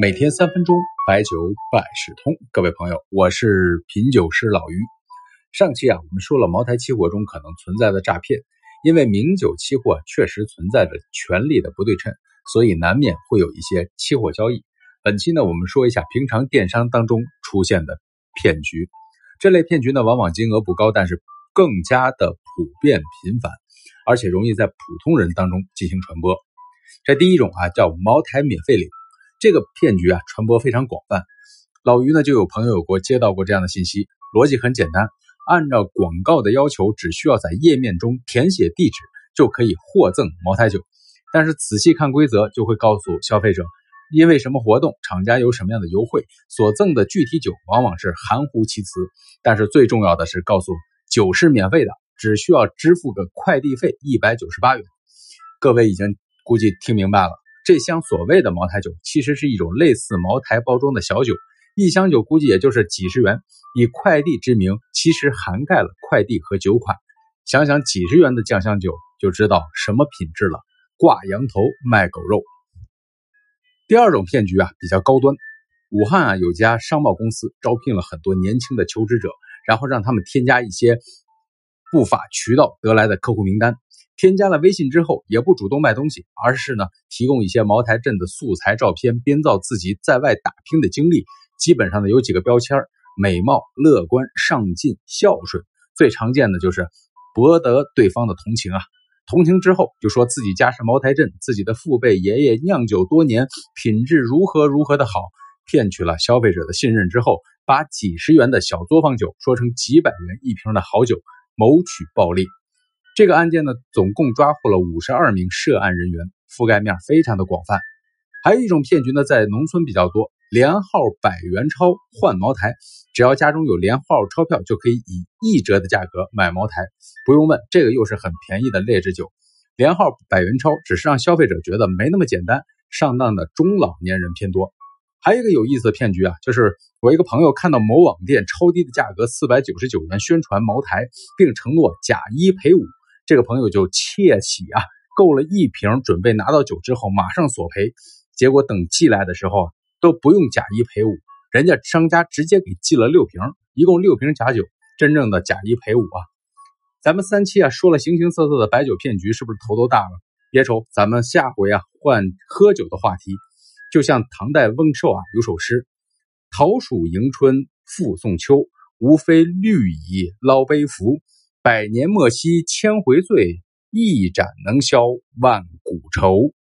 每天三分钟，白酒百事通。各位朋友，我是品酒师老于。上期啊，我们说了茅台期货中可能存在的诈骗，因为名酒期货确实存在着权力的不对称，所以难免会有一些期货交易。本期呢，我们说一下平常电商当中出现的骗局。这类骗局呢，往往金额不高，但是更加的普遍频繁，而且容易在普通人当中进行传播。这第一种啊，叫茅台免费领。这个骗局啊，传播非常广泛。老于呢，就有朋友有过接到过这样的信息，逻辑很简单，按照广告的要求，只需要在页面中填写地址，就可以获赠茅台酒。但是仔细看规则，就会告诉消费者，因为什么活动，厂家有什么样的优惠，所赠的具体酒往往是含糊其辞。但是最重要的是，告诉酒是免费的，只需要支付个快递费一百九十八元。各位已经估计听明白了。这箱所谓的茅台酒，其实是一种类似茅台包装的小酒，一箱酒估计也就是几十元。以快递之名，其实涵盖了快递和酒款。想想几十元的酱香酒，就知道什么品质了。挂羊头卖狗肉。第二种骗局啊，比较高端。武汉啊，有家商贸公司招聘了很多年轻的求职者，然后让他们添加一些不法渠道得来的客户名单。添加了微信之后，也不主动卖东西，而是呢提供一些茅台镇的素材照片，编造自己在外打拼的经历。基本上呢有几个标签：美貌、乐观、上进、孝顺。最常见的就是博得对方的同情啊。同情之后就说自己家是茅台镇，自己的父辈爷爷酿酒多年，品质如何如何的好，骗取了消费者的信任之后，把几十元的小作坊酒说成几百元一瓶的好酒，谋取暴利。这个案件呢，总共抓获了五十二名涉案人员，覆盖面非常的广泛。还有一种骗局呢，在农村比较多，连号百元钞换茅台，只要家中有连号钞票，就可以以一折的价格买茅台。不用问，这个又是很便宜的劣质酒。连号百元钞只是让消费者觉得没那么简单，上当的中老年人偏多。还有一个有意思的骗局啊，就是我一个朋友看到某网店超低的价格四百九十九元宣传茅台，并承诺假一赔五。这个朋友就窃喜啊，购了一瓶，准备拿到酒之后马上索赔。结果等寄来的时候都不用假一赔五，人家商家直接给寄了六瓶，一共六瓶假酒，真正的假一赔五啊！咱们三期啊说了形形色色的白酒骗局，是不是头都大了？别愁，咱们下回啊换喝酒的话题。就像唐代翁寿啊有首诗：“桃属迎春复送秋，无非绿蚁捞杯服。”百年莫惜千回醉，一盏能消万古愁。